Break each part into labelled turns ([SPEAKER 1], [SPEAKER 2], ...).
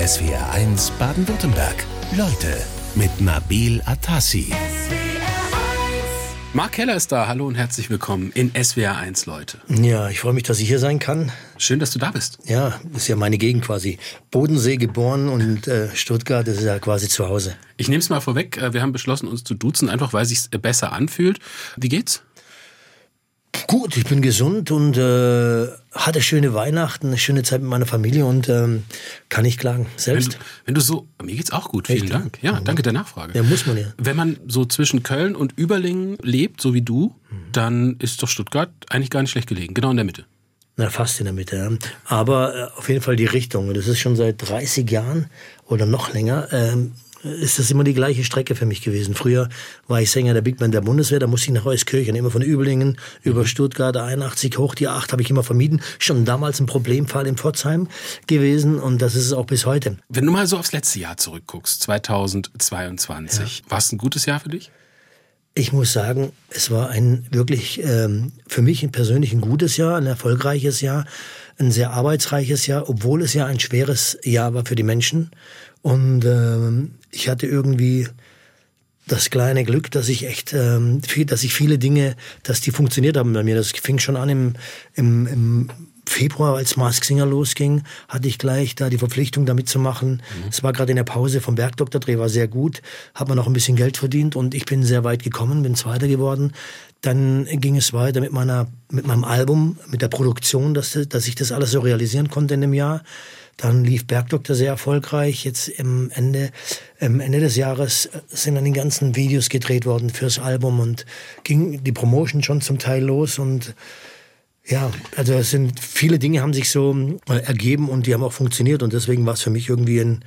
[SPEAKER 1] SWR1 Baden-Württemberg. Leute mit Nabil Atassi.
[SPEAKER 2] Mark Keller ist da. Hallo und herzlich willkommen in SWR1, Leute.
[SPEAKER 3] Ja, ich freue mich, dass ich hier sein kann.
[SPEAKER 2] Schön, dass du da bist.
[SPEAKER 3] Ja, ist ja meine Gegend quasi. Bodensee geboren und äh, Stuttgart ist ja quasi zu Hause.
[SPEAKER 2] Ich nehme es mal vorweg. äh, Wir haben beschlossen, uns zu duzen, einfach weil es sich besser anfühlt. Wie geht's?
[SPEAKER 3] Gut, ich bin gesund und äh, hatte schöne Weihnachten, eine schöne Zeit mit meiner Familie und ähm, kann nicht klagen.
[SPEAKER 2] Wenn
[SPEAKER 3] Selbst?
[SPEAKER 2] du, wenn du so, mir geht's auch gut. Vielen
[SPEAKER 3] Echt?
[SPEAKER 2] Dank. Ja, danke der Nachfrage.
[SPEAKER 3] Ja, muss man ja.
[SPEAKER 2] Wenn man so zwischen Köln und Überlingen lebt, so wie du, dann ist doch Stuttgart eigentlich gar nicht schlecht gelegen. Genau in der Mitte.
[SPEAKER 3] Na, fast in der Mitte. Ja. Aber äh, auf jeden Fall die Richtung. Das ist schon seit 30 Jahren oder noch länger. Ähm, ist das immer die gleiche Strecke für mich gewesen. Früher war ich Sänger der Big Band der Bundeswehr, da musste ich nach Euskirchen, immer von Übelingen über Stuttgart 81 hoch, die 8 habe ich immer vermieden. Schon damals ein Problemfall in Pforzheim gewesen und das ist es auch bis heute.
[SPEAKER 2] Wenn du mal so aufs letzte Jahr zurückguckst, 2022, war es ein gutes Jahr für dich?
[SPEAKER 3] Ich muss sagen, es war ein wirklich ähm, für mich persönlich ein gutes Jahr, ein erfolgreiches Jahr, ein sehr arbeitsreiches Jahr, obwohl es ja ein schweres Jahr war für die Menschen. Und ähm, ich hatte irgendwie das kleine Glück, dass ich echt, ähm, viel, dass ich viele Dinge, dass die funktioniert haben bei mir. Das fing schon an im, im, im Februar, als Mask Singer losging, hatte ich gleich da die Verpflichtung, da mitzumachen. Es war gerade in der Pause vom Bergdoktor-Dreh, war sehr gut, hat man noch ein bisschen Geld verdient und ich bin sehr weit gekommen, bin Zweiter geworden. Dann ging es weiter mit meiner, mit meinem Album, mit der Produktion, dass, dass ich das alles so realisieren konnte in dem Jahr. Dann lief Bergdoktor sehr erfolgreich. Jetzt im Ende, am Ende des Jahres sind dann die ganzen Videos gedreht worden fürs Album und ging die Promotion schon zum Teil los und ja, also es sind viele Dinge haben sich so äh, ergeben und die haben auch funktioniert und deswegen war es für mich irgendwie ein,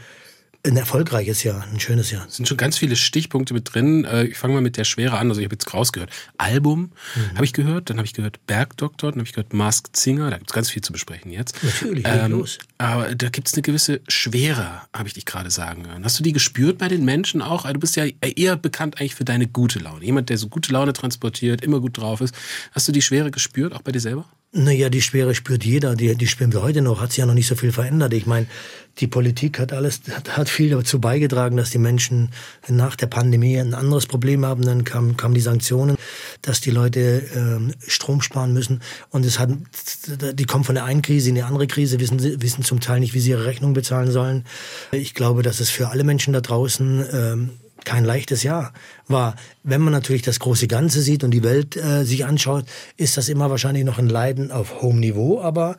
[SPEAKER 3] ein erfolgreiches Jahr, ein schönes Jahr.
[SPEAKER 2] Es sind schon ganz viele Stichpunkte mit drin. Äh, Ich fange mal mit der Schwere an. Also ich habe jetzt rausgehört. Album
[SPEAKER 3] Mhm.
[SPEAKER 2] habe ich gehört, dann habe ich gehört Bergdoktor, dann habe ich gehört Masked Singer. Da gibt es ganz viel zu besprechen jetzt. Ähm,
[SPEAKER 3] Natürlich, leg los.
[SPEAKER 2] Aber da gibt es eine gewisse Schwere, habe ich dich gerade sagen hören. Hast du die gespürt bei den Menschen auch? Also Du bist ja eher bekannt eigentlich für deine gute Laune. Jemand, der so gute Laune transportiert, immer gut drauf ist. Hast du die Schwere gespürt, auch bei dir selber?
[SPEAKER 3] Naja, die Schwere spürt jeder, die, die spüren wir heute noch, hat sich ja noch nicht so viel verändert. Ich meine, die Politik hat alles, hat, hat viel dazu beigetragen, dass die Menschen nach der Pandemie ein anderes Problem haben. Dann kamen kamen die Sanktionen, dass die Leute ähm, Strom sparen müssen. Und es hat, die kommen von der einen Krise in die andere Krise, wissen, wissen zum Teil nicht, wie sie ihre Rechnung bezahlen sollen. Ich glaube, dass es für alle Menschen da draußen ähm, kein leichtes Jahr war. Wenn man natürlich das große Ganze sieht und die Welt äh, sich anschaut, ist das immer wahrscheinlich noch ein Leiden auf hohem Niveau, aber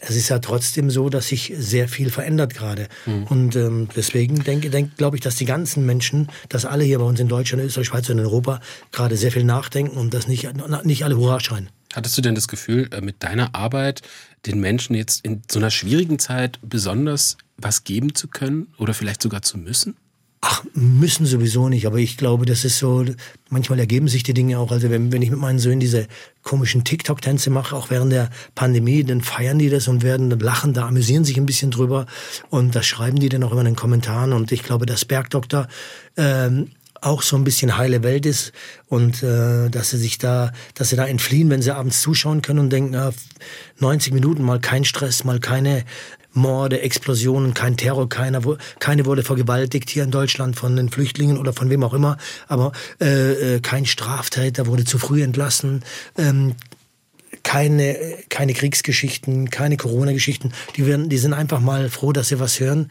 [SPEAKER 3] es ist ja trotzdem so, dass sich sehr viel verändert gerade. Und ähm, deswegen denke, denk, glaube ich, dass die ganzen Menschen, dass alle hier bei uns in Deutschland, Österreich, Schweiz und in Europa gerade sehr viel nachdenken und das nicht, nicht alle Hurra schreien.
[SPEAKER 2] Hattest du denn das Gefühl, äh, mit deiner Arbeit den Menschen jetzt in so einer schwierigen Zeit besonders was geben zu können oder vielleicht sogar zu müssen?
[SPEAKER 3] Ach, müssen sowieso nicht, aber ich glaube, das ist so, manchmal ergeben sich die Dinge auch. Also wenn, wenn ich mit meinen Söhnen diese komischen TikTok-Tänze mache, auch während der Pandemie, dann feiern die das und werden lachen, da amüsieren sich ein bisschen drüber und das schreiben die dann auch immer in den Kommentaren und ich glaube, dass Bergdoktor ähm, auch so ein bisschen heile Welt ist und äh, dass sie sich da, dass sie da entfliehen, wenn sie abends zuschauen können und denken, na, 90 Minuten mal kein Stress, mal keine Morde, Explosionen, kein Terror, keiner, keine wurde vergewaltigt hier in Deutschland von den Flüchtlingen oder von wem auch immer, aber äh, äh, kein Straftäter wurde zu früh entlassen. Ähm, keine, keine Kriegsgeschichten, keine Corona-Geschichten. Die, werden, die sind einfach mal froh, dass sie was hören,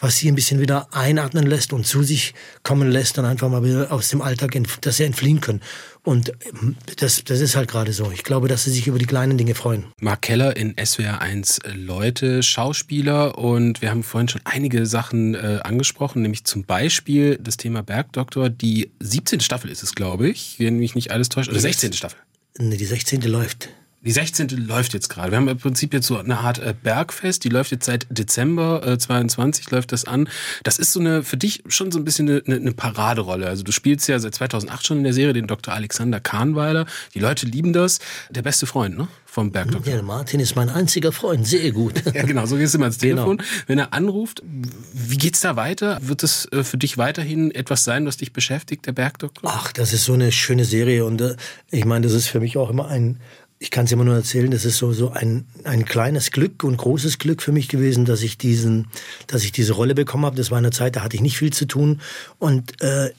[SPEAKER 3] was sie ein bisschen wieder einatmen lässt und zu sich kommen lässt und einfach mal wieder aus dem Alltag, dass sie entfliehen können. Und ähm, das, das ist halt gerade so. Ich glaube, dass sie sich über die kleinen Dinge freuen.
[SPEAKER 2] Mark Keller in SWR1 Leute, Schauspieler und wir haben vorhin schon einige Sachen äh, angesprochen, nämlich zum Beispiel das Thema Bergdoktor. Die 17. Staffel ist es, glaube ich, wenn mich nicht alles täuscht. Oder 16. Staffel.
[SPEAKER 3] Nee, Die 16. läuft.
[SPEAKER 2] Die 16. läuft jetzt gerade. Wir haben im Prinzip jetzt so eine Art äh, Bergfest, die läuft jetzt seit Dezember äh, 22 läuft das an. Das ist so eine für dich schon so ein bisschen eine, eine, Paraderolle. Also du spielst ja seit 2008 schon in der Serie den Dr. Alexander Kahnweiler. Die Leute lieben das. Der beste Freund, ne? Vom Bergdoktor.
[SPEAKER 3] Ja, Martin ist mein einziger Freund. Sehr gut.
[SPEAKER 2] Ja, genau, so gehst du immer ans Telefon.
[SPEAKER 3] Genau.
[SPEAKER 2] Wenn er anruft, wie geht's da weiter? Wird es äh, für dich weiterhin etwas sein, was dich beschäftigt, der Bergdoktor?
[SPEAKER 3] Ach, das ist so eine schöne Serie und äh, ich meine, das ist für mich auch immer ein ich kann es immer nur erzählen, das ist so, so ein, ein kleines Glück und großes Glück für mich gewesen, dass ich diesen, dass ich diese Rolle bekommen habe. Das war eine Zeit, da hatte ich nicht viel zu tun. Und äh,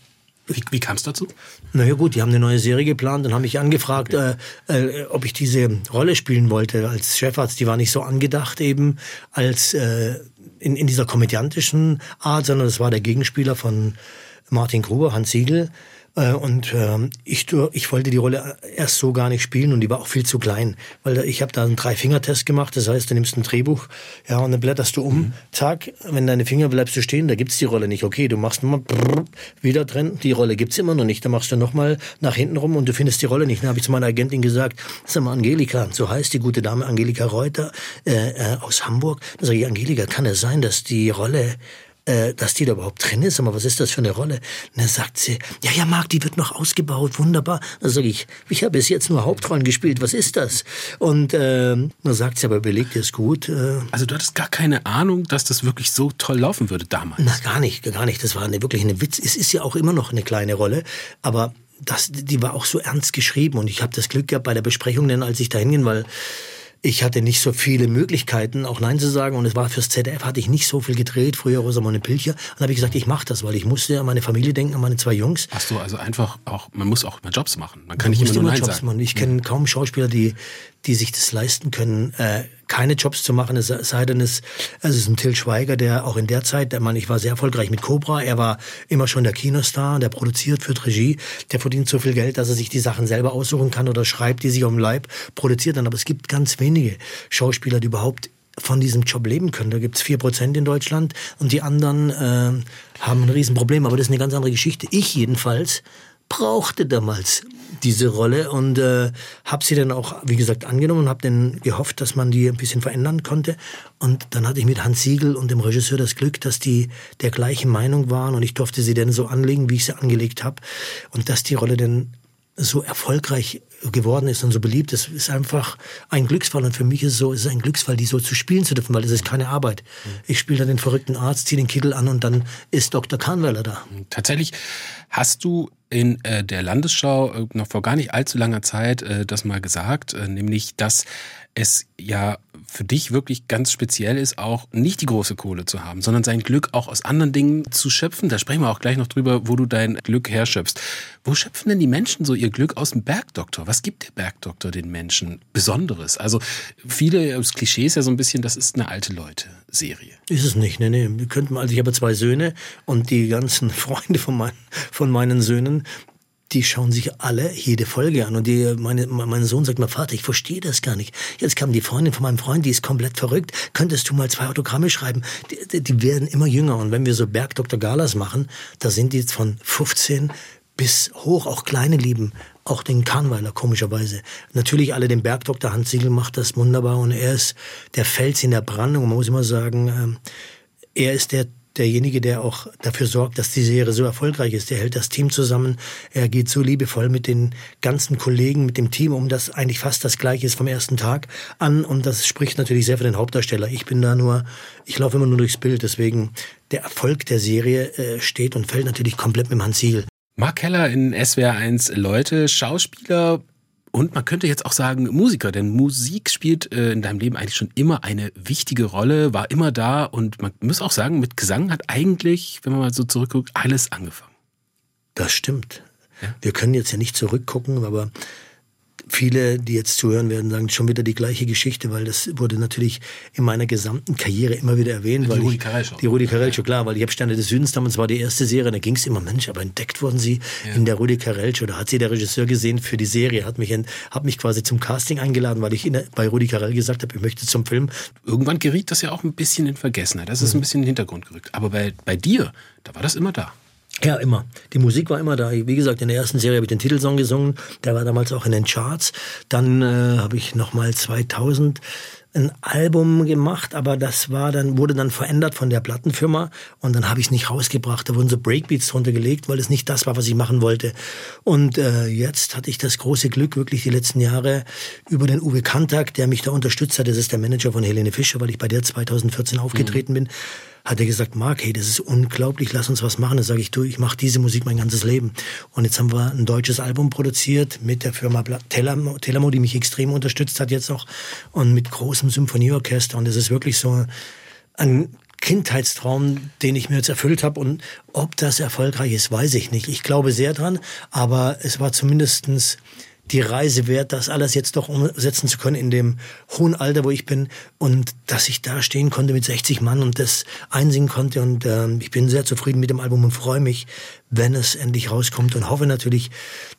[SPEAKER 2] wie, wie kam es dazu?
[SPEAKER 3] Naja gut, die haben eine neue Serie geplant und haben mich angefragt, okay. äh, äh, ob ich diese Rolle spielen wollte als Chefarzt. Die war nicht so angedacht eben als äh, in, in dieser komödiantischen Art, sondern es war der Gegenspieler von Martin Gruber, Hans Siegel. Äh, und äh, ich, ich wollte die Rolle erst so gar nicht spielen und die war auch viel zu klein, weil ich habe da einen Drei-Finger-Test gemacht. Das heißt, du nimmst ein Drehbuch, ja, und dann blätterst du um. Mhm. Zack, wenn deine Finger bleibst du stehen, da gibt's die Rolle nicht. Okay, du machst nochmal wieder drin, die Rolle gibt's immer noch nicht. Dann machst du nochmal nach hinten rum und du findest die Rolle nicht. Dann habe ich zu meiner Agentin gesagt, sag mal, Angelika, so heißt die gute Dame Angelika Reuter äh, äh, aus Hamburg. Dann sage ich, Angelika, kann es sein, dass die Rolle äh, dass die da überhaupt drin ist. Aber was ist das für eine Rolle? Und dann sagt sie, ja, ja, Marc, die wird noch ausgebaut, wunderbar. Dann sage ich, ich habe bis jetzt nur Hauptrollen gespielt, was ist das? Und äh, dann sagt sie, aber überleg dir es gut. Äh,
[SPEAKER 2] also du hattest gar keine Ahnung, dass das wirklich so toll laufen würde damals?
[SPEAKER 3] Na, gar nicht, gar nicht. Das war eine, wirklich eine Witz. Es ist ja auch immer noch eine kleine Rolle, aber das, die war auch so ernst geschrieben und ich habe das Glück gehabt bei der Besprechung, denn als ich da hinging, weil ich hatte nicht so viele Möglichkeiten, auch Nein zu sagen. Und es war fürs ZDF, hatte ich nicht so viel gedreht, früher Rosamunde Pilcher. Und dann habe ich gesagt, ich mache das, weil ich musste an meine Familie denken, an meine zwei Jungs.
[SPEAKER 2] Hast du also einfach auch, man muss auch immer Jobs machen. Man kann man nicht immer nur Nein Jobs sagen. Machen.
[SPEAKER 3] Ich kenne kaum Schauspieler, die, die sich das leisten können, äh, keine Jobs zu machen, es sei denn, es, es ist ein Till Schweiger, der auch in der Zeit, der Mann, ich war sehr erfolgreich mit Cobra, er war immer schon der Kinostar, der produziert, führt Regie, der verdient so viel Geld, dass er sich die Sachen selber aussuchen kann oder schreibt, die sich um Leib produziert dann. Aber es gibt ganz wenige Schauspieler, die überhaupt von diesem Job leben können. Da gibt's vier Prozent in Deutschland und die anderen äh, haben ein Riesenproblem. Aber das ist eine ganz andere Geschichte. Ich jedenfalls brauchte damals diese Rolle und äh, habe sie dann auch, wie gesagt, angenommen und habe dann gehofft, dass man die ein bisschen verändern konnte. Und dann hatte ich mit Hans Siegel und dem Regisseur das Glück, dass die der gleichen Meinung waren und ich durfte sie dann so anlegen, wie ich sie angelegt habe und dass die Rolle dann so erfolgreich geworden ist und so beliebt ist, ist einfach ein Glücksfall. Und für mich ist es so, es ist ein Glücksfall, die so zu spielen zu dürfen, weil es ist keine Arbeit. Ich spiele dann den verrückten Arzt, ziehe den Kittel an und dann ist Dr. Kahnweiler da.
[SPEAKER 2] Tatsächlich hast du in äh, der Landesschau äh, noch vor gar nicht allzu langer Zeit äh, das mal gesagt, äh, nämlich, dass es ja für dich wirklich ganz speziell ist, auch nicht die große Kohle zu haben, sondern sein Glück auch aus anderen Dingen zu schöpfen. Da sprechen wir auch gleich noch drüber, wo du dein Glück herschöpfst. Wo schöpfen denn die Menschen so ihr Glück aus dem Bergdoktor? Was gibt der Bergdoktor den Menschen Besonderes? Also viele, das Klischee ist ja so ein bisschen, das ist eine alte Leute-Serie.
[SPEAKER 3] Ist es nicht, ne, ne. Wir könnten, also ich habe zwei Söhne und die ganzen Freunde von, mein, von meinen Söhnen, die schauen sich alle jede Folge an. Und die, meine, mein Sohn sagt mir, Vater, ich verstehe das gar nicht. Jetzt kam die Freundin von meinem Freund, die ist komplett verrückt. Könntest du mal zwei Autogramme schreiben? Die, die werden immer jünger. Und wenn wir so Bergdoktor Galas machen, da sind die jetzt von 15 bis hoch, auch kleine Lieben, auch den Karnweiler komischerweise. Natürlich alle den Bergdoktor Hans Siegel macht das wunderbar und er ist der Fels in der Brandung. Man muss immer sagen, ähm, er ist der derjenige, der auch dafür sorgt, dass die Serie so erfolgreich ist. Der hält das Team zusammen. Er geht so liebevoll mit den ganzen Kollegen, mit dem Team um, das eigentlich fast das gleiche ist vom ersten Tag an. Und das spricht natürlich sehr für den Hauptdarsteller. Ich bin da nur, ich laufe immer nur durchs Bild. Deswegen der Erfolg der Serie äh, steht und fällt natürlich komplett mit dem Hans Siegel.
[SPEAKER 2] Mark Keller in SWR 1 Leute, Schauspieler, und man könnte jetzt auch sagen Musiker, denn Musik spielt äh, in deinem Leben eigentlich schon immer eine wichtige Rolle, war immer da und man muss auch sagen, mit Gesang hat eigentlich, wenn man mal so zurückguckt, alles angefangen.
[SPEAKER 3] Das stimmt. Ja? Wir können jetzt ja nicht zurückgucken, aber viele, die jetzt zuhören werden, sagen schon wieder die gleiche Geschichte, weil das wurde natürlich in meiner gesamten Karriere immer wieder erwähnt.
[SPEAKER 2] Die
[SPEAKER 3] weil
[SPEAKER 2] Rudi Carell Show.
[SPEAKER 3] Die Rudi Carell Show, klar, weil ich habe Sterne des Südens damals war die erste Serie, da ging es immer, Mensch, aber entdeckt wurden sie ja. in der Rudi Carell Show. Da hat sie der Regisseur gesehen für die Serie, hat mich, hat mich quasi zum Casting eingeladen, weil ich in, bei Rudi Carell gesagt habe, ich möchte zum Film.
[SPEAKER 2] Irgendwann geriet das ja auch ein bisschen in Vergessenheit. Das ist mhm. ein bisschen in den Hintergrund gerückt. Aber bei, bei dir, da war das immer da.
[SPEAKER 3] Ja, immer. Die Musik war immer da. Wie gesagt, in der ersten Serie habe ich den Titelsong gesungen. Der war damals auch in den Charts. Dann äh, habe ich nochmal 2000 ein Album gemacht, aber das war dann wurde dann verändert von der Plattenfirma und dann habe ich es nicht rausgebracht. Da wurden so Breakbeats drunter gelegt, weil es nicht das war, was ich machen wollte. Und äh, jetzt hatte ich das große Glück, wirklich die letzten Jahre über den Uwe Kantak, der mich da unterstützt hat. Das ist der Manager von Helene Fischer, weil ich bei der 2014 aufgetreten mhm. bin hat er gesagt, Mark, hey, das ist unglaublich, lass uns was machen. Da sage ich, du, ich mache diese Musik mein ganzes Leben. Und jetzt haben wir ein deutsches Album produziert mit der Firma Telamo, Telamo die mich extrem unterstützt hat jetzt auch und mit großem Symphonieorchester. Und das ist wirklich so ein Kindheitstraum, den ich mir jetzt erfüllt habe. Und ob das erfolgreich ist, weiß ich nicht. Ich glaube sehr dran, aber es war zumindestens die Reise wert, das alles jetzt doch umsetzen zu können in dem hohen Alter, wo ich bin. Und dass ich da stehen konnte mit 60 Mann und das einsingen konnte. Und äh, ich bin sehr zufrieden mit dem Album und freue mich, wenn es endlich rauskommt und hoffe natürlich,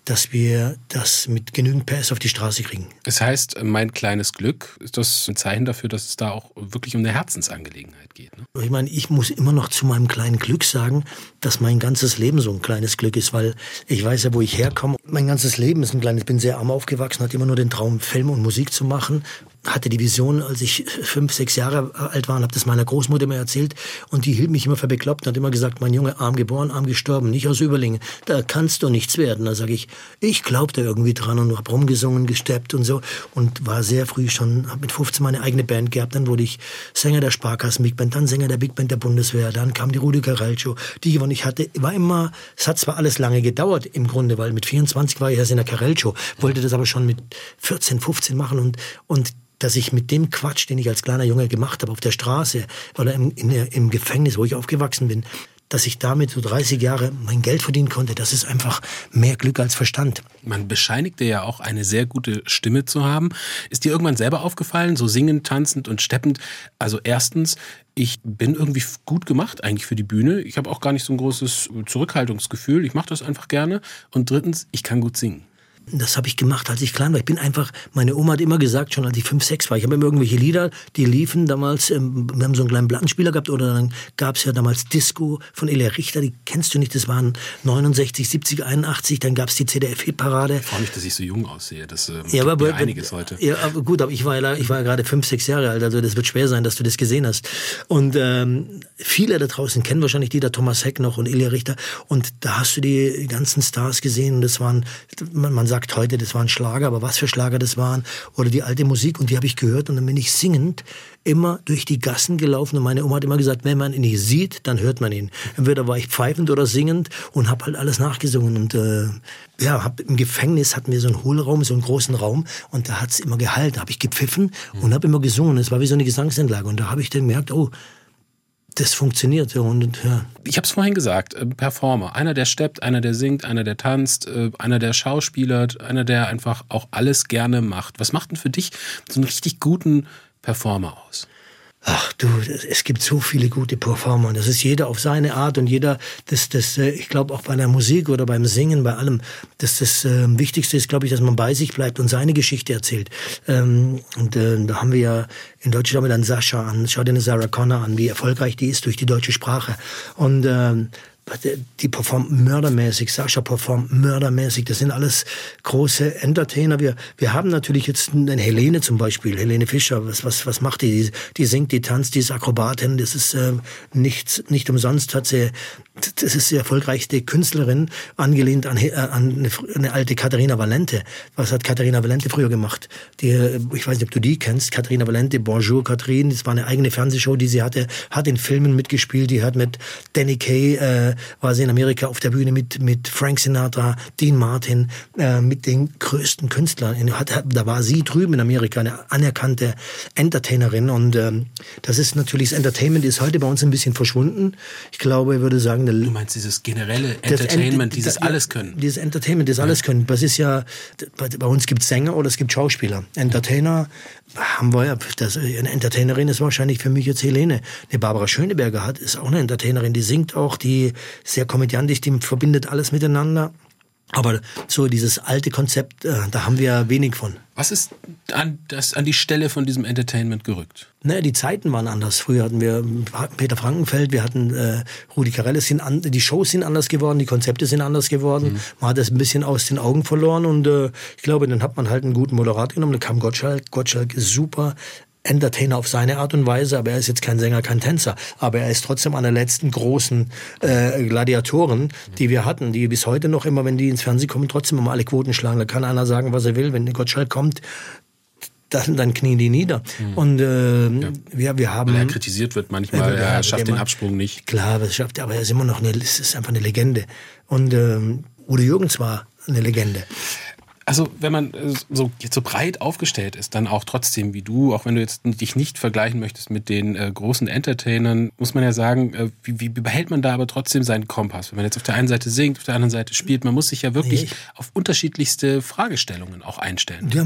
[SPEAKER 3] dass wir das mit genügend PS auf die Straße kriegen.
[SPEAKER 2] Das heißt, mein kleines Glück, ist das ein Zeichen dafür, dass es da auch wirklich um eine Herzensangelegenheit geht? Ne?
[SPEAKER 3] Ich meine, ich muss immer noch zu meinem kleinen Glück sagen, dass mein ganzes Leben so ein kleines Glück ist, weil ich weiß ja, wo ich herkomme. Mein ganzes Leben ist ein kleines, ich bin sehr arm aufgewachsen, hatte immer nur den Traum, Film und Musik zu machen hatte die Vision, als ich fünf, sechs Jahre alt war und habe das meiner Großmutter immer erzählt. Und die hielt mich immer für bekloppt und hat immer gesagt, mein Junge, arm geboren, arm gestorben, nicht aus Überlingen, da kannst du nichts werden. Da sage ich, ich glaubte irgendwie dran und habe rumgesungen, gesteppt und so. Und war sehr früh schon, habe mit 15 meine eigene Band gehabt, dann wurde ich Sänger der Sparkassen Big Band, dann Sänger der Big Band der Bundeswehr, dann kam die Rudi Carrelcho, die und ich hatte, war immer, es hat zwar alles lange gedauert im Grunde, weil mit 24 war ich erst in der Carrelcho, wollte das aber schon mit 14, 15 machen und, und dass ich mit dem Quatsch, den ich als kleiner Junge gemacht habe, auf der Straße oder im, in, im Gefängnis, wo ich aufgewachsen bin, dass ich damit so 30 Jahre mein Geld verdienen konnte, das ist einfach mehr Glück als Verstand.
[SPEAKER 2] Man bescheinigt dir ja auch eine sehr gute Stimme zu haben. Ist dir irgendwann selber aufgefallen, so singend, tanzend und steppend? Also erstens, ich bin irgendwie gut gemacht eigentlich für die Bühne. Ich habe auch gar nicht so ein großes Zurückhaltungsgefühl. Ich mache das einfach gerne. Und drittens, ich kann gut singen.
[SPEAKER 3] Das habe ich gemacht, als ich klein war. Ich bin einfach, meine Oma hat immer gesagt, schon als ich fünf, sechs war, ich habe immer irgendwelche Lieder, die liefen damals, ähm, wir haben so einen kleinen Plattenspieler gehabt oder dann gab es ja damals Disco von Elia Richter, die kennst du nicht, das waren 69, 70, 81, dann gab es die CDF-Hitparade.
[SPEAKER 2] Ich freue mich, dass ich so jung aussehe, das ähm, ja, aber, mir einiges heute.
[SPEAKER 3] Ja, aber gut, aber ich war ja, ich war ja gerade fünf, sechs Jahre alt, also das wird schwer sein, dass du das gesehen hast. Und ähm, viele da draußen kennen wahrscheinlich die, der Thomas Heck noch und Elia Richter und da hast du die ganzen Stars gesehen und das waren, man, man sagt heute, das waren Schlager, aber was für Schlager das waren oder die alte Musik und die habe ich gehört und dann bin ich singend immer durch die Gassen gelaufen und meine Oma hat immer gesagt, wenn man ihn nicht sieht, dann hört man ihn. Entweder war ich pfeifend oder singend und habe halt alles nachgesungen und äh, ja, hab, im Gefängnis hatten wir so einen Hohlraum, so einen großen Raum und da hat's immer gehalten, habe ich gepfiffen und habe immer gesungen. Es war wie so eine Gesangsendlage und da habe ich dann gemerkt, oh, das funktioniert. Ja, und, ja.
[SPEAKER 2] Ich habe es vorhin gesagt, äh, Performer. Einer, der steppt, einer, der singt, einer, der tanzt, äh, einer, der schauspielert, einer, der einfach auch alles gerne macht. Was macht denn für dich so einen richtig guten Performer aus?
[SPEAKER 3] Ach du, es gibt so viele gute Performer. Das ist jeder auf seine Art und jeder, das, das, äh, ich glaube auch bei der Musik oder beim Singen, bei allem, das, das äh, Wichtigste ist, glaube ich, dass man bei sich bleibt und seine Geschichte erzählt. Ähm, und äh, da haben wir ja in Deutschland haben wir dann Sascha an, schau dir eine Sarah Connor an, wie erfolgreich die ist durch die deutsche Sprache. Und ähm, die performt mördermäßig, Sascha performt mördermäßig. Das sind alles große Entertainer. Wir, wir haben natürlich jetzt eine Helene zum Beispiel, Helene Fischer. Was, was, was macht die? die? Die singt, die tanzt, die ist Akrobatin. Das ist äh, nicht, nicht umsonst hat sie, das ist die erfolgreichste Künstlerin, angelehnt an, äh, an eine, eine alte Katharina Valente. Was hat Katharina Valente früher gemacht? Die, äh, ich weiß nicht, ob du die kennst. Katharina Valente, Bonjour Catherine. Das war eine eigene Fernsehshow, die sie hatte, hat in Filmen mitgespielt. Die hat mit Danny Kay äh, war sie in Amerika auf der Bühne mit, mit Frank Sinatra, Dean Martin, äh, mit den größten Künstlern. Da war sie drüben in Amerika eine anerkannte Entertainerin und ähm, das ist natürlich, das Entertainment ist heute bei uns ein bisschen verschwunden. Ich glaube, ich würde sagen...
[SPEAKER 2] Du meinst dieses generelle Entertainment, Ent dieses alles können?
[SPEAKER 3] Dieses Entertainment, das alles können. Das ist ja, bei uns gibt es Sänger oder es gibt Schauspieler. Entertainer haben wir ja, das, eine Entertainerin ist wahrscheinlich für mich jetzt Helene. Eine Barbara Schöneberger hat, ist auch eine Entertainerin, die singt auch, die sehr komödiantisch, die verbindet alles miteinander. Aber so dieses alte Konzept, äh, da haben wir wenig von.
[SPEAKER 2] Was ist an, das, an die Stelle von diesem Entertainment gerückt?
[SPEAKER 3] Naja, die Zeiten waren anders. Früher hatten wir Peter Frankenfeld, wir hatten äh, Rudi Carell, sind an, die Shows sind anders geworden, die Konzepte sind anders geworden. Mhm. Man hat das ein bisschen aus den Augen verloren und äh, ich glaube, dann hat man halt einen guten Moderator genommen. Dann kam Gottschalk. Gottschalk ist super Entertainer auf seine Art und Weise, aber er ist jetzt kein Sänger, kein Tänzer. Aber er ist trotzdem einer der letzten großen äh, Gladiatoren, die wir hatten, die bis heute noch immer, wenn die ins Fernsehen kommen, trotzdem immer alle Quoten schlagen. Da kann einer sagen, was er will. Wenn Gottschalk kommt, dann, dann knien die nieder. Mhm. Und äh, ja. wir, wir haben.
[SPEAKER 2] Weil er kritisiert wird manchmal, er schafft den Absprung nicht.
[SPEAKER 3] Klar, das schafft er, aber er ist immer noch eine, es ist einfach eine Legende. Und ähm, Udo Jürgens war eine Legende.
[SPEAKER 2] Also wenn man äh, so, jetzt so breit aufgestellt ist, dann auch trotzdem wie du, auch wenn du jetzt dich nicht vergleichen möchtest mit den äh, großen Entertainern, muss man ja sagen, äh, wie, wie behält man da aber trotzdem seinen Kompass? Wenn man jetzt auf der einen Seite singt, auf der anderen Seite spielt, man muss sich ja wirklich ich, auf unterschiedlichste Fragestellungen auch einstellen.
[SPEAKER 3] Ja,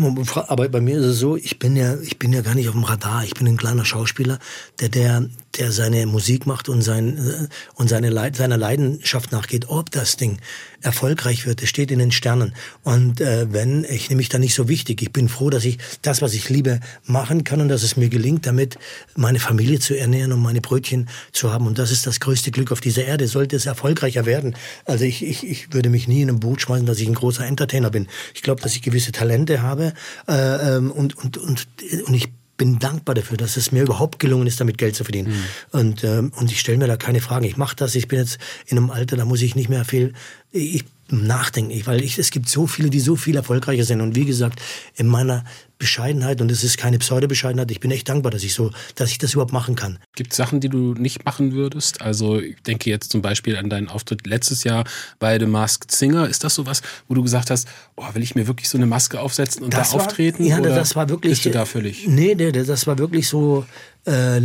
[SPEAKER 3] aber bei mir ist es so, ich bin ja, ich bin ja gar nicht auf dem Radar. Ich bin ein kleiner Schauspieler, der, der, der seine Musik macht und, sein, äh, und seine Leid, seiner Leidenschaft nachgeht. Ob das Ding erfolgreich wird, das steht in den Sternen. Und äh, wenn, ich nehme mich da nicht so wichtig. Ich bin froh, dass ich das, was ich liebe, machen kann und dass es mir gelingt, damit meine Familie zu ernähren und meine Brötchen zu haben. Und das ist das größte Glück auf dieser Erde. Sollte es erfolgreicher werden. Also ich, ich, ich würde mich nie in ein Boot schmeißen, dass ich ein großer Entertainer bin. Ich glaube, dass ich gewisse Talente habe äh, ähm, und, und, und, und ich bin dankbar dafür, dass es mir überhaupt gelungen ist, damit Geld zu verdienen. Mhm. Und, ähm, und ich stelle mir da keine Fragen. Ich mache das. Ich bin jetzt in einem Alter, da muss ich nicht mehr viel. Ich nachdenken, weil ich, es gibt so viele, die so viel erfolgreicher sind. Und wie gesagt, in meiner Bescheidenheit, und es ist keine Pseudo-Bescheidenheit, ich bin echt dankbar, dass ich so, dass ich das überhaupt machen kann.
[SPEAKER 2] Gibt es Sachen, die du nicht machen würdest? Also ich denke jetzt zum Beispiel an deinen Auftritt letztes Jahr bei The Masked Singer. Ist das so was, wo du gesagt hast, oh, will ich mir wirklich so eine Maske aufsetzen und das da war, auftreten?
[SPEAKER 3] Ja, oder das war wirklich.
[SPEAKER 2] Bist du da völlig?
[SPEAKER 3] Nee, das war wirklich so, äh,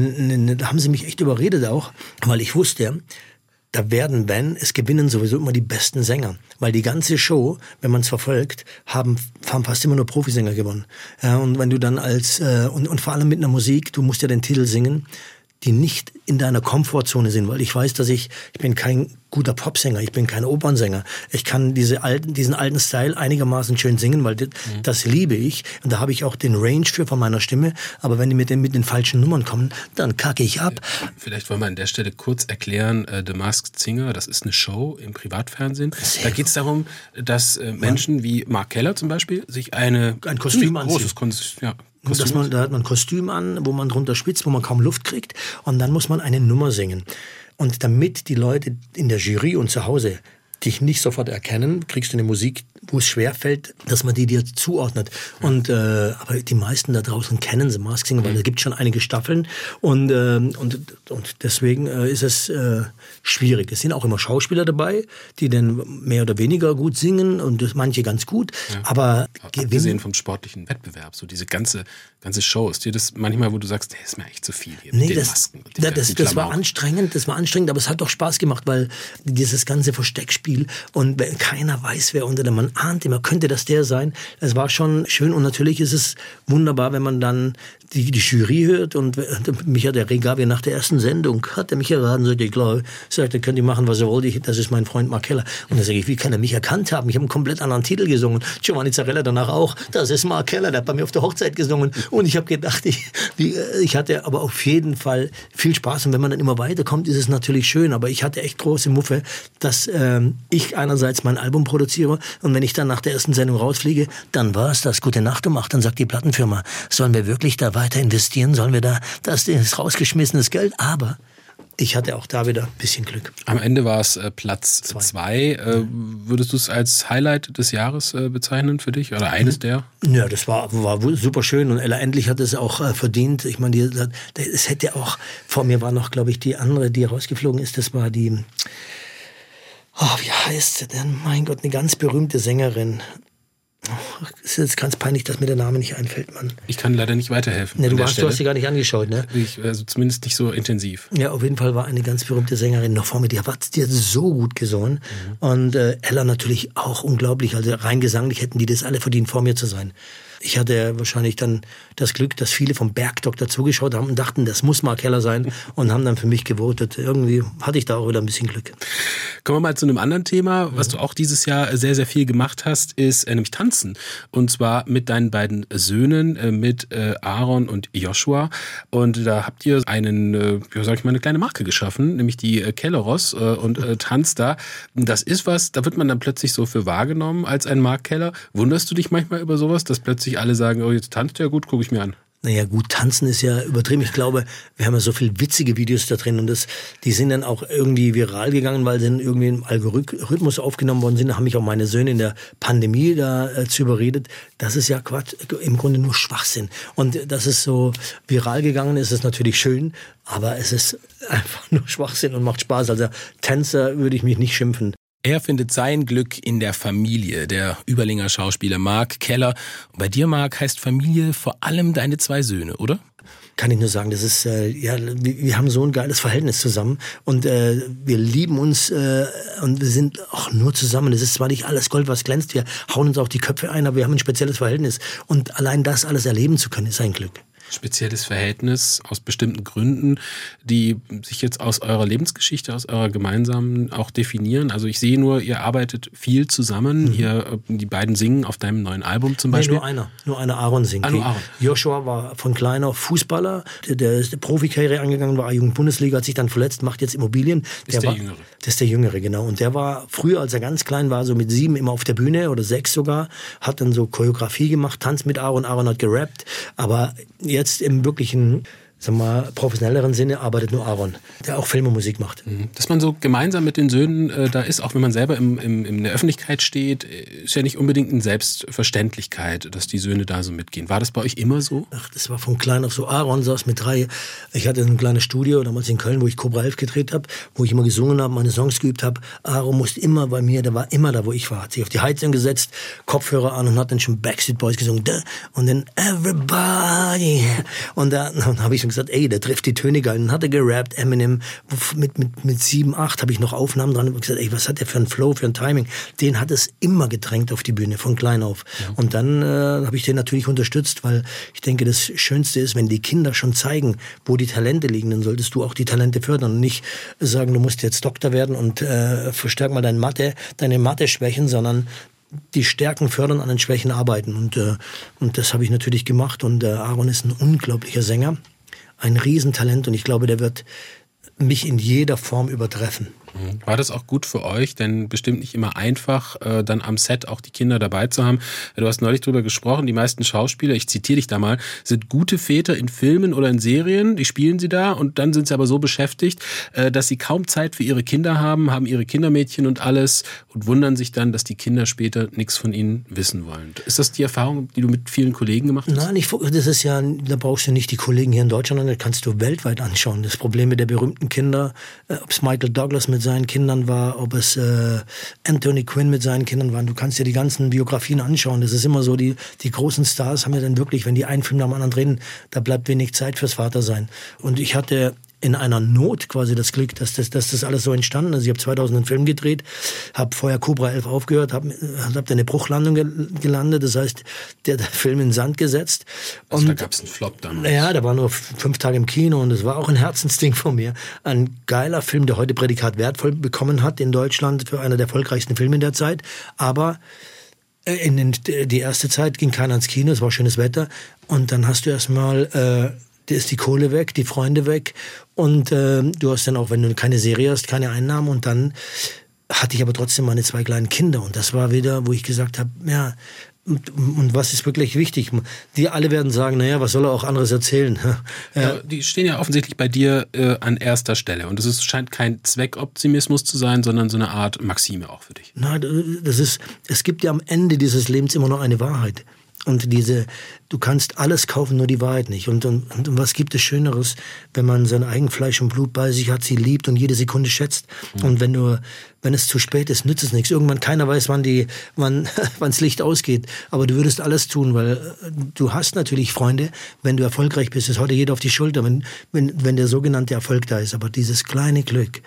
[SPEAKER 3] da haben sie mich echt überredet auch, weil ich wusste, da werden, wenn, es gewinnen sowieso immer die besten Sänger. Weil die ganze Show, wenn man es verfolgt, haben, haben fast immer nur Profisänger gewonnen. Ja, und wenn du dann als, äh, und, und vor allem mit einer Musik, du musst ja den Titel singen, die nicht in deiner Komfortzone sind, weil ich weiß, dass ich, ich bin kein guter Popsänger, ich bin kein Opernsänger. Ich kann diese alten, diesen alten Style einigermaßen schön singen, weil das, mhm. das liebe ich. Und da habe ich auch den Range für von meiner Stimme. Aber wenn die mit den, mit den falschen Nummern kommen, dann kacke ich ab.
[SPEAKER 2] Vielleicht wollen wir an der Stelle kurz erklären, äh, The Masked Singer, das ist eine Show im Privatfernsehen. Sehr da geht es darum, dass äh, Menschen ja. wie Mark Keller zum Beispiel sich eine
[SPEAKER 3] ein Kostüm anziehen. Großes Kostüm, ja, dass man, da hat man ein Kostüm an, wo man drunter spitzt, wo man kaum Luft kriegt. Und dann muss man eine Nummer singen. Und damit die Leute in der Jury und zu Hause dich nicht sofort erkennen, kriegst du eine Musik, wo es schwerfällt, dass man die dir zuordnet. Und äh, aber die meisten da draußen kennen The Mask Singer, weil es gibt schon einige Staffeln und äh, und und deswegen äh, ist es äh, schwierig. Es sind auch immer Schauspieler dabei, die dann mehr oder weniger gut singen und manche ganz gut. Ja. Aber
[SPEAKER 2] abgesehen vom sportlichen Wettbewerb, so diese ganze ganze Show, ist dir das manchmal, wo du sagst, hey, ist mir echt zu viel hier
[SPEAKER 3] nee, mit das, Masken. das, das, das war anstrengend, das war anstrengend, aber es hat doch Spaß gemacht, weil dieses ganze Versteckspiel und keiner weiß, wer unter dem Mann ahnt immer, könnte das der sein. Es war schon schön und natürlich ist es wunderbar, wenn man dann die, die Jury hört und mich hat der Regavi nach der ersten Sendung, hat er mich erraten, sagte, ich glaube, sagte, könnt ihr machen, was ihr wollt, das ist mein Freund Mark Keller. Und dann sage ich, wie kann er mich erkannt haben? Ich habe einen komplett anderen Titel gesungen. Giovanni Zarella danach auch, das ist Mark Keller, der hat bei mir auf der Hochzeit gesungen. Und ich habe gedacht, ich, wie, ich hatte aber auf jeden Fall viel Spaß und wenn man dann immer weiterkommt, ist es natürlich schön, aber ich hatte echt große Muffe, dass ähm, ich einerseits mein Album produziere und wenn ich dann nach der ersten Sendung rausfliege, dann war es das. Gute Nacht gemacht. Dann sagt die Plattenfirma, sollen wir wirklich da weiter investieren? Sollen wir da, das ist rausgeschmissenes Geld? Aber ich hatte auch da wieder ein bisschen Glück.
[SPEAKER 2] Am Ende war es äh, Platz zwei. zwei. Äh, würdest du es als Highlight des Jahres äh, bezeichnen für dich oder eines der?
[SPEAKER 3] Ja, das war, war super schön und Ella endlich hat es auch äh, verdient. Ich meine, es hätte auch, vor mir war noch, glaube ich, die andere, die rausgeflogen ist, das war die, oh, wie heißt sie denn? Mein Gott, eine ganz berühmte Sängerin. Oh, es ist jetzt ganz peinlich, dass mir der Name nicht einfällt, Mann.
[SPEAKER 2] Ich kann leider nicht weiterhelfen.
[SPEAKER 3] Nee, du, hast, du hast sie gar nicht angeschaut, ne?
[SPEAKER 2] Ich, also zumindest nicht so intensiv.
[SPEAKER 3] Ja, auf jeden Fall war eine ganz berühmte Sängerin noch vor mir, die hat, die hat so gut gesungen. Mhm. Und äh, Ella natürlich auch unglaublich. Also rein gesanglich hätten die das alle verdient, vor mir zu sein. Ich hatte wahrscheinlich dann das Glück, dass viele vom Bergdoktor zugeschaut haben und dachten, das muss Mark Keller sein und haben dann für mich gewotet. Irgendwie hatte ich da auch wieder ein bisschen Glück.
[SPEAKER 2] Kommen wir mal zu einem anderen Thema, was du auch dieses Jahr sehr, sehr viel gemacht hast, ist äh, nämlich Tanzen. Und zwar mit deinen beiden Söhnen, äh, mit äh, Aaron und Joshua. Und da habt ihr einen, äh, sag ich mal, eine kleine Marke geschaffen, nämlich die Kelleros und äh, tanzt da. Das ist was, da wird man dann plötzlich so für wahrgenommen als ein Mark Keller. Wunderst du dich manchmal über sowas, dass plötzlich alle sagen, oh, jetzt tanzt ja gut, gucke ich mir an?
[SPEAKER 3] Naja, gut, tanzen ist ja übertrieben. Ich glaube, wir haben ja so viele witzige Videos da drin und das, die sind dann auch irgendwie viral gegangen, weil sie dann irgendwie im Algorithmus aufgenommen worden sind. Da haben mich auch meine Söhne in der Pandemie da äh, überredet. Das ist ja Quatsch, im Grunde nur Schwachsinn. Und dass es so viral gegangen ist, ist natürlich schön, aber es ist einfach nur Schwachsinn und macht Spaß. Also Tänzer würde ich mich nicht schimpfen.
[SPEAKER 1] Er findet sein Glück in der Familie, der Überlinger Schauspieler Mark Keller. Bei dir, Mark, heißt Familie vor allem deine zwei Söhne, oder?
[SPEAKER 3] kann ich nur sagen, das ist äh, ja, wir, wir haben so ein geiles Verhältnis zusammen und äh, wir lieben uns äh, und wir sind auch nur zusammen. Es ist zwar nicht alles Gold, was glänzt, wir hauen uns auch die Köpfe ein, aber wir haben ein spezielles Verhältnis und allein das alles erleben zu können, ist ein Glück
[SPEAKER 2] spezielles Verhältnis aus bestimmten Gründen, die sich jetzt aus eurer Lebensgeschichte, aus eurer gemeinsamen auch definieren? Also ich sehe nur, ihr arbeitet viel zusammen. Mhm. Ihr, äh, die beiden singen auf deinem neuen Album zum Beispiel.
[SPEAKER 3] Nee, nur einer. Nur einer Aaron singt.
[SPEAKER 2] Ah, nur Aaron.
[SPEAKER 3] Joshua war von klein auf Fußballer. Der, der ist Profikarriere angegangen, war Jugend-Bundesliga, hat sich dann verletzt, macht jetzt Immobilien.
[SPEAKER 2] Der ist der
[SPEAKER 3] war,
[SPEAKER 2] Jüngere.
[SPEAKER 3] Das ist der Jüngere, genau. Und der war früher, als er ganz klein war, so mit sieben immer auf der Bühne oder sechs sogar, hat dann so Choreografie gemacht, Tanz mit Aaron. Aaron hat gerappt. Aber jetzt im wirklichen sag mal, professionelleren Sinne arbeitet nur Aaron, der auch Film und Musik macht.
[SPEAKER 2] Mhm. Dass man so gemeinsam mit den Söhnen äh, da ist, auch wenn man selber im, im, in der Öffentlichkeit steht, äh, ist ja nicht unbedingt eine Selbstverständlichkeit, dass die Söhne da so mitgehen. War das bei euch immer so?
[SPEAKER 3] Ach, das war von klein auf so. Aaron saß mit drei. Ich hatte ein kleines Studio damals in Köln, wo ich Cobra 11 gedreht habe, wo ich immer gesungen habe, meine Songs geübt habe. Aaron musste immer bei mir, der war immer da, wo ich war. Hat sich auf die Heizung gesetzt, Kopfhörer an und hat dann schon Backstreet Boys gesungen. Und dann Everybody. Und dann habe ich schon gesagt, ey, der trifft die Töne geil. Dann hat er gerappt, Eminem, mit, mit, mit sieben, acht habe ich noch Aufnahmen dran und gesagt, ey, was hat der für ein Flow, für ein Timing? Den hat es immer gedrängt auf die Bühne, von klein auf. Ja. Und dann äh, habe ich den natürlich unterstützt, weil ich denke, das Schönste ist, wenn die Kinder schon zeigen, wo die Talente liegen, dann solltest du auch die Talente fördern und nicht sagen, du musst jetzt Doktor werden und äh, verstärk mal deine Mathe, deine Mathe-Schwächen, sondern die Stärken fördern, an den Schwächen arbeiten. Und, äh, und das habe ich natürlich gemacht. Und äh, Aaron ist ein unglaublicher Sänger, ein Riesentalent und ich glaube, der wird mich in jeder Form übertreffen.
[SPEAKER 2] Mhm. War das auch gut für euch? Denn bestimmt nicht immer einfach, äh, dann am Set auch die Kinder dabei zu haben. Du hast neulich drüber gesprochen, die meisten Schauspieler, ich zitiere dich da mal, sind gute Väter in Filmen oder in Serien, die spielen sie da und dann sind sie aber so beschäftigt, äh, dass sie kaum Zeit für ihre Kinder haben, haben ihre Kindermädchen und alles und wundern sich dann, dass die Kinder später nichts von ihnen wissen wollen. Ist das die Erfahrung, die du mit vielen Kollegen gemacht hast?
[SPEAKER 3] Nein, ich, das ist ja, da brauchst du nicht die Kollegen hier in Deutschland, das kannst du weltweit anschauen. Das Problem mit der berühmten Kinder, äh, ob es Michael Douglas mit seinen Kindern war, ob es äh, Anthony Quinn mit seinen Kindern waren. Du kannst dir die ganzen Biografien anschauen. Das ist immer so, die, die großen Stars haben ja dann wirklich, wenn die einen Film nach dem anderen drehen, da bleibt wenig Zeit fürs Vatersein. Und ich hatte in einer Not quasi das Glück, dass das, dass das alles so entstanden ist. Ich habe 2000 einen Film gedreht, habe vorher Cobra 11 aufgehört, habe hab eine Bruchlandung gelandet, das heißt, der, der Film in Sand gesetzt.
[SPEAKER 2] Also und da gab es einen Flop dann.
[SPEAKER 3] Ja, der war nur fünf Tage im Kino und es war auch ein Herzensding von mir. Ein geiler Film, der heute Prädikat wertvoll bekommen hat in Deutschland für einer der erfolgreichsten Filme in der Zeit. Aber äh, in den, die erste Zeit ging keiner ins Kino, es war schönes Wetter und dann hast du erstmal äh, da ist die Kohle weg, die Freunde weg und äh, du hast dann auch, wenn du keine Serie hast, keine Einnahmen und dann hatte ich aber trotzdem meine zwei kleinen Kinder und das war wieder, wo ich gesagt habe, ja, und, und, was ist wirklich wichtig? Die alle werden sagen, naja, was soll er auch anderes erzählen?
[SPEAKER 2] Ja, die stehen ja offensichtlich bei dir äh, an erster Stelle. Und es scheint kein Zweckoptimismus zu sein, sondern so eine Art Maxime auch für dich.
[SPEAKER 3] Nein, das ist, es gibt ja am Ende dieses Lebens immer noch eine Wahrheit. Und diese, du kannst alles kaufen, nur die Wahrheit nicht. Und, und, und was gibt es Schöneres, wenn man sein eigen Fleisch und Blut bei sich hat, sie liebt und jede Sekunde schätzt. Mhm. Und wenn du, wenn es zu spät ist, nützt es nichts. Irgendwann keiner weiß, wann die, wann, wann's Licht ausgeht. Aber du würdest alles tun, weil äh, du hast natürlich Freunde, wenn du erfolgreich bist, ist heute jeder auf die Schulter, wenn, wenn, wenn der sogenannte Erfolg da ist. Aber dieses kleine Glück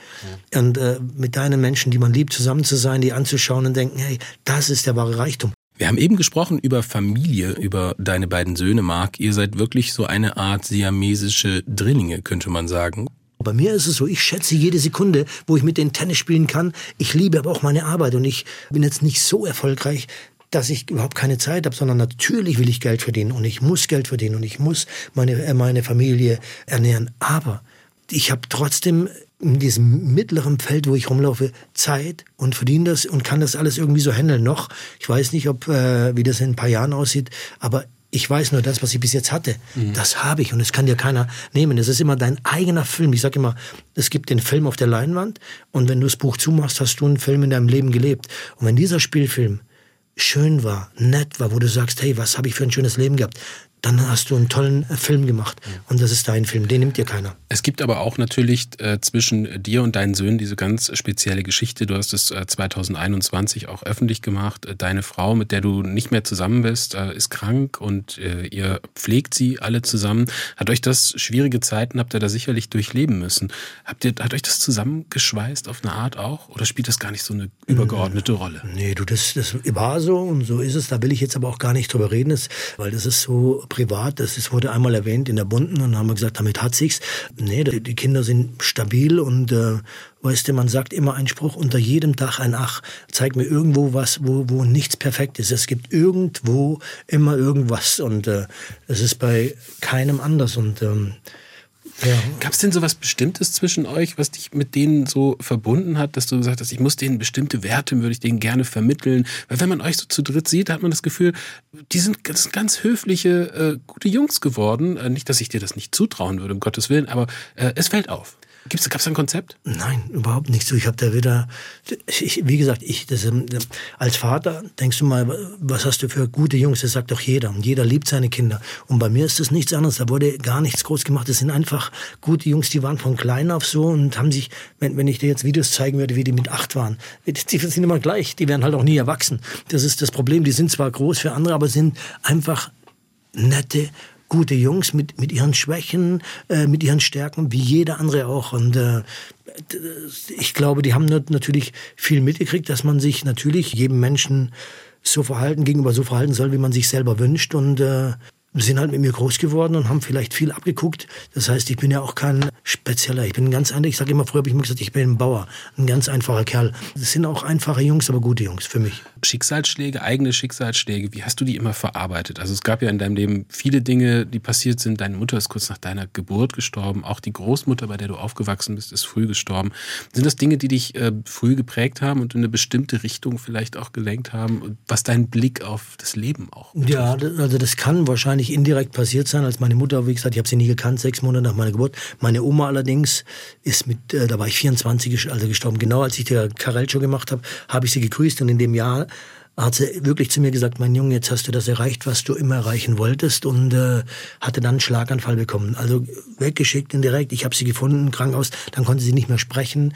[SPEAKER 3] mhm. und äh, mit deinen Menschen, die man liebt, zusammen zu sein, die anzuschauen und denken, hey, das ist der wahre Reichtum.
[SPEAKER 1] Wir haben eben gesprochen über Familie, über deine beiden Söhne, Marc. Ihr seid wirklich so eine Art siamesische Drillinge, könnte man sagen.
[SPEAKER 3] Bei mir ist es so, ich schätze jede Sekunde, wo ich mit denen Tennis spielen kann. Ich liebe aber auch meine Arbeit und ich bin jetzt nicht so erfolgreich, dass ich überhaupt keine Zeit habe, sondern natürlich will ich Geld verdienen und ich muss Geld verdienen und ich muss meine, äh, meine Familie ernähren. Aber ich habe trotzdem in diesem mittleren Feld, wo ich rumlaufe, Zeit und verdiene das und kann das alles irgendwie so handeln noch. Ich weiß nicht, ob äh, wie das in ein paar Jahren aussieht, aber Ich weiß nur das, was ich bis jetzt hatte. Mhm. Das habe ich und das kann dir keiner nehmen. Es ist immer dein eigener Film. Ich sage immer, es gibt den Film auf der Leinwand und wenn du das Buch zumachst, hast du einen Film in deinem Leben gelebt. Und wenn dieser Spielfilm schön war, nett war, wo du sagst, hey, was habe ich für ein schönes Leben gehabt, dann hast du einen tollen äh, Film gemacht. Und das ist dein Film, den nimmt dir keiner.
[SPEAKER 2] Es gibt aber auch natürlich äh, zwischen dir und deinen Söhnen diese ganz spezielle Geschichte. Du hast es äh, 2021 auch öffentlich gemacht. Äh, deine Frau, mit der du nicht mehr zusammen bist, äh, ist krank und äh, ihr pflegt sie alle zusammen. Hat euch das schwierige Zeiten, habt ihr da sicherlich durchleben müssen. Habt ihr, hat euch das zusammengeschweißt auf eine Art auch? Oder spielt das gar nicht so eine übergeordnete Rolle?
[SPEAKER 3] Nee, du, das, das war so und so ist es. Da will ich jetzt aber auch gar nicht drüber reden, weil das ist so privat. Das ist, wurde einmal erwähnt in der Bunten und dann haben wir gesagt, damit hat sich's. Nee, die Kinder sind stabil und äh, weißt du, man sagt immer einen Spruch, unter jedem Dach ein Ach. Zeig mir irgendwo was, wo, wo nichts perfekt ist. Es gibt irgendwo immer irgendwas und äh, es ist bei keinem anders und ähm,
[SPEAKER 2] ja. Gab es denn so was Bestimmtes zwischen euch, was dich mit denen so verbunden hat, dass du gesagt hast, ich muss denen bestimmte Werte, würde ich denen gerne vermitteln? Weil wenn man euch so zu dritt sieht, hat man das Gefühl, die sind ganz, ganz höfliche, äh, gute Jungs geworden. Äh, nicht, dass ich dir das nicht zutrauen würde, um Gottes Willen, aber äh, es fällt auf. Gibt's, da ein Konzept?
[SPEAKER 3] Nein, überhaupt nicht so. Ich habe da wieder, ich, wie gesagt, ich, das, ähm, als Vater denkst du mal, was hast du für gute Jungs? Das sagt doch jeder. Und jeder liebt seine Kinder. Und bei mir ist das nichts anderes. Da wurde gar nichts groß gemacht. Das sind einfach gute Jungs, die waren von klein auf so und haben sich, wenn, wenn ich dir jetzt Videos zeigen würde, wie die mit acht waren, die sind immer gleich. Die werden halt auch nie erwachsen. Das ist das Problem. Die sind zwar groß für andere, aber sind einfach nette, gute Jungs mit, mit ihren Schwächen, äh, mit ihren Stärken, wie jeder andere auch. Und äh, ich glaube, die haben natürlich viel mitgekriegt, dass man sich natürlich jedem Menschen so verhalten, gegenüber so verhalten soll, wie man sich selber wünscht. Und äh, sind halt mit mir groß geworden und haben vielleicht viel abgeguckt. Das heißt, ich bin ja auch kein Spezieller. Ich bin ganz einfach, ich sage immer, früher habe ich immer gesagt, ich bin ein Bauer, ein ganz einfacher Kerl. Das sind auch einfache Jungs, aber gute Jungs für mich.
[SPEAKER 2] Schicksalsschläge, eigene Schicksalsschläge, wie hast du die immer verarbeitet? Also es gab ja in deinem Leben viele Dinge, die passiert sind. Deine Mutter ist kurz nach deiner Geburt gestorben. Auch die Großmutter, bei der du aufgewachsen bist, ist früh gestorben. Sind das Dinge, die dich äh, früh geprägt haben und in eine bestimmte Richtung vielleicht auch gelenkt haben, was deinen Blick auf das Leben auch
[SPEAKER 3] betrifft? Ja, also das kann wahrscheinlich indirekt passiert sein, als meine Mutter, wie gesagt, ich habe sie nie gekannt, sechs Monate nach meiner Geburt. Meine Oma allerdings ist mit, äh, da war ich 24, also gestorben. Genau als ich die Karel-Show gemacht habe, habe ich sie gegrüßt und in dem Jahr hat sie wirklich zu mir gesagt, mein Junge, jetzt hast du das erreicht, was du immer erreichen wolltest und äh, hatte dann einen Schlaganfall bekommen. Also weggeschickt indirekt. Ich habe sie gefunden im Krankenhaus, dann konnte sie nicht mehr sprechen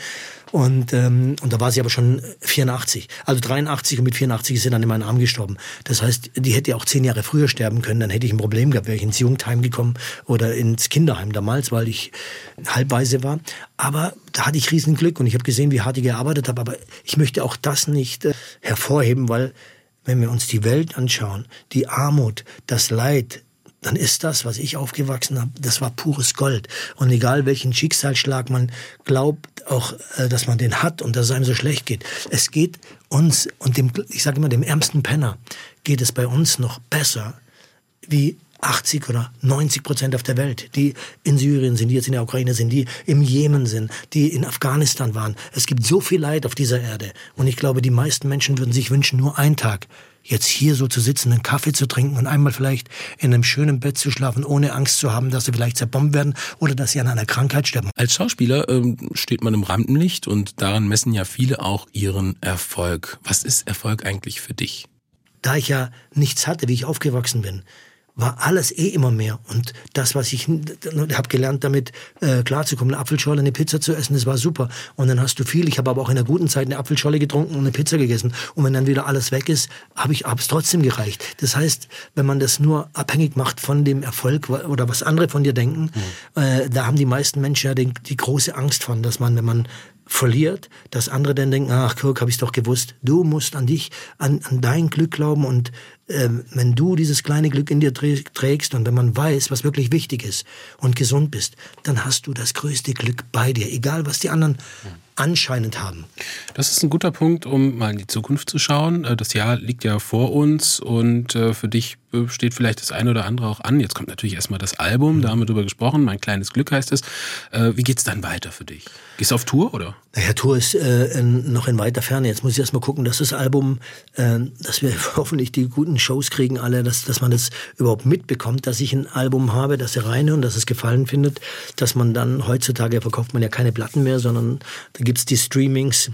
[SPEAKER 3] und, ähm, und da war sie aber schon 84. Also 83 und mit 84 ist sie dann in meinen Arm gestorben. Das heißt, die hätte auch zehn Jahre früher sterben können. Dann hätte ich ein Problem gehabt, wäre ich ins Jugendheim gekommen oder ins Kinderheim damals, weil ich halbweise war. Aber da hatte ich riesen Glück und ich habe gesehen, wie hart ich gearbeitet habe. Aber ich möchte auch das nicht äh, hervorheben, weil wenn wir uns die Welt anschauen, die Armut, das Leid, dann ist das, was ich aufgewachsen habe, das war pures Gold. Und egal welchen Schicksalsschlag man glaubt, auch, äh, dass man den hat und dass es einem so schlecht geht. Es geht uns und dem, ich sage immer, dem ärmsten Penner geht es bei uns noch besser wie 80 oder 90 Prozent auf der Welt, die in Syrien sind, die jetzt in der Ukraine sind, die im Jemen sind, die in Afghanistan waren. Es gibt so viel Leid auf dieser Erde. Und ich glaube, die meisten Menschen würden sich wünschen, nur einen Tag jetzt hier so zu sitzen, einen Kaffee zu trinken und einmal vielleicht in einem schönen Bett zu schlafen, ohne Angst zu haben, dass sie vielleicht zerbombt werden oder dass sie an einer Krankheit sterben.
[SPEAKER 1] Als Schauspieler ähm, steht man im Rampenlicht und daran messen ja viele auch ihren Erfolg. Was ist Erfolg eigentlich für dich?
[SPEAKER 3] Da ich ja nichts hatte, wie ich aufgewachsen bin, war alles eh immer mehr. Und das, was ich habe gelernt, damit äh, klarzukommen, eine Apfelscholle, eine Pizza zu essen, das war super. Und dann hast du viel. Ich habe aber auch in der guten Zeit eine Apfelscholle getrunken und eine Pizza gegessen. Und wenn dann wieder alles weg ist, habe ich es trotzdem gereicht. Das heißt, wenn man das nur abhängig macht von dem Erfolg oder was andere von dir denken, mhm. äh, da haben die meisten Menschen ja die, die große Angst von, dass man, wenn man verliert, dass andere dann denken, ach Kirk, habe ich doch gewusst. Du musst an dich, an, an dein Glück glauben und äh, wenn du dieses kleine Glück in dir trägst und wenn man weiß, was wirklich wichtig ist und gesund bist, dann hast du das größte Glück bei dir, egal was die anderen anscheinend haben.
[SPEAKER 2] Das ist ein guter Punkt, um mal in die Zukunft zu schauen. Äh, das Jahr liegt ja vor uns und äh, für dich steht vielleicht das eine oder andere auch an. Jetzt kommt natürlich erstmal das Album, da haben wir drüber gesprochen. Mein kleines Glück heißt es. Äh, wie geht's dann weiter für dich? Gehst du auf Tour oder?
[SPEAKER 3] Naja, Tour ist äh, in, noch in weiter Ferne. Jetzt muss ich erstmal gucken, dass das Album, äh, dass wir hoffentlich die guten Shows kriegen alle, dass, dass man das überhaupt mitbekommt, dass ich ein Album habe, dass er reinhören, dass es gefallen findet, dass man dann heutzutage verkauft man ja keine Platten mehr, sondern da gibt's die Streamings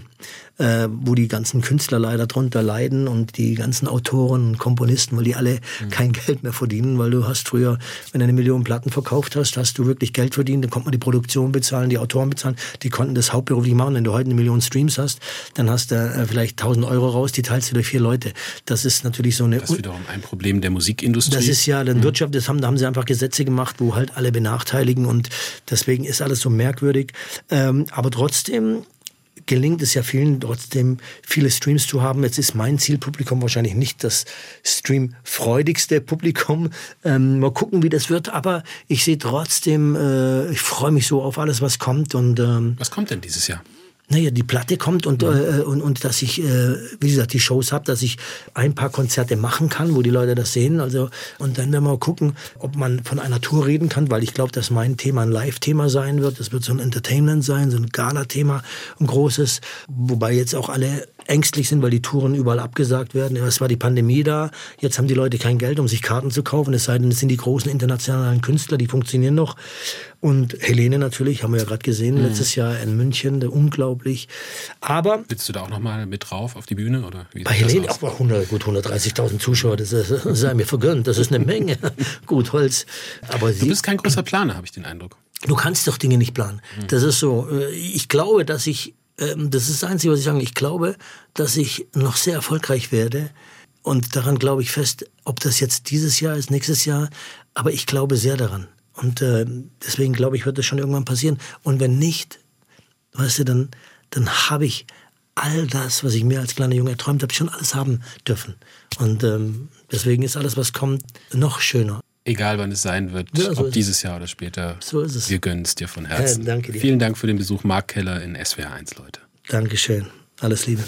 [SPEAKER 3] äh, wo die ganzen Künstler leider drunter leiden und die ganzen Autoren und Komponisten, weil die alle mhm. kein Geld mehr verdienen, weil du hast früher, wenn du eine Million Platten verkauft hast, hast du wirklich Geld verdient, dann konnte man die Produktion bezahlen, die Autoren bezahlen, die konnten das hauptberuflich machen. Wenn du heute eine Million Streams hast, dann hast du äh, vielleicht 1000 Euro raus, die teilst du durch vier Leute. Das ist natürlich so eine...
[SPEAKER 2] Das ist wiederum ein Problem der Musikindustrie.
[SPEAKER 3] Das ist ja, dann mhm. Wirtschaft, das haben, da haben sie einfach Gesetze gemacht, wo halt alle benachteiligen und deswegen ist alles so merkwürdig. Ähm, aber trotzdem gelingt es ja vielen trotzdem viele Streams zu haben. Jetzt ist mein Zielpublikum wahrscheinlich nicht das streamfreudigste Publikum. Ähm, mal gucken, wie das wird. Aber ich sehe trotzdem, äh, ich freue mich so auf alles, was kommt. Und ähm,
[SPEAKER 2] was kommt denn dieses Jahr?
[SPEAKER 3] Naja, die Platte kommt und, ja. äh, und, und dass ich, äh, wie gesagt, die Shows habe, dass ich ein paar Konzerte machen kann, wo die Leute das sehen. Also und dann werden wir mal gucken, ob man von einer Tour reden kann, weil ich glaube, dass mein Thema ein Live-Thema sein wird. Das wird so ein Entertainment sein, so ein Gala-Thema, ein großes, wobei jetzt auch alle ängstlich sind, weil die Touren überall abgesagt werden. Es war die Pandemie da, jetzt haben die Leute kein Geld, um sich Karten zu kaufen, es sei denn, es sind die großen internationalen Künstler, die funktionieren noch. Und Helene natürlich, haben wir ja gerade gesehen, mhm. letztes Jahr in München, unglaublich. Aber...
[SPEAKER 2] Willst du da auch nochmal mit drauf auf die Bühne? Oder
[SPEAKER 3] bei Helene auch 100, gut 130.000 Zuschauer, das, ist, das sei mir vergönnt, das ist eine Menge. gut, Holz.
[SPEAKER 2] Aber du bist kein großer Planer, habe ich den Eindruck.
[SPEAKER 3] Du kannst doch Dinge nicht planen. Mhm. Das ist so. Äh, ich glaube, dass ich, ähm, das ist das Einzige, was ich sage, ich glaube, dass ich noch sehr erfolgreich werde. Und daran glaube ich fest, ob das jetzt dieses Jahr ist, nächstes Jahr. Aber ich glaube sehr daran. Und äh, deswegen glaube ich, wird das schon irgendwann passieren. Und wenn nicht, weißt du, dann, dann habe ich all das, was ich mir als kleiner Junge erträumt habe, schon alles haben dürfen. Und ähm, deswegen ist alles, was kommt, noch schöner.
[SPEAKER 2] Egal wann es sein wird, ja, so ob dieses Jahr oder später.
[SPEAKER 3] So ist es.
[SPEAKER 2] Wir gönnen es dir von Herzen.
[SPEAKER 3] Ja, danke dir.
[SPEAKER 2] Vielen Dank für den Besuch, Mark Keller in SWR 1, Leute.
[SPEAKER 3] Dankeschön. Alles Liebe.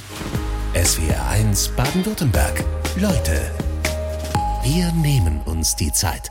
[SPEAKER 4] SWR 1 Baden-Württemberg. Leute, wir nehmen uns die Zeit.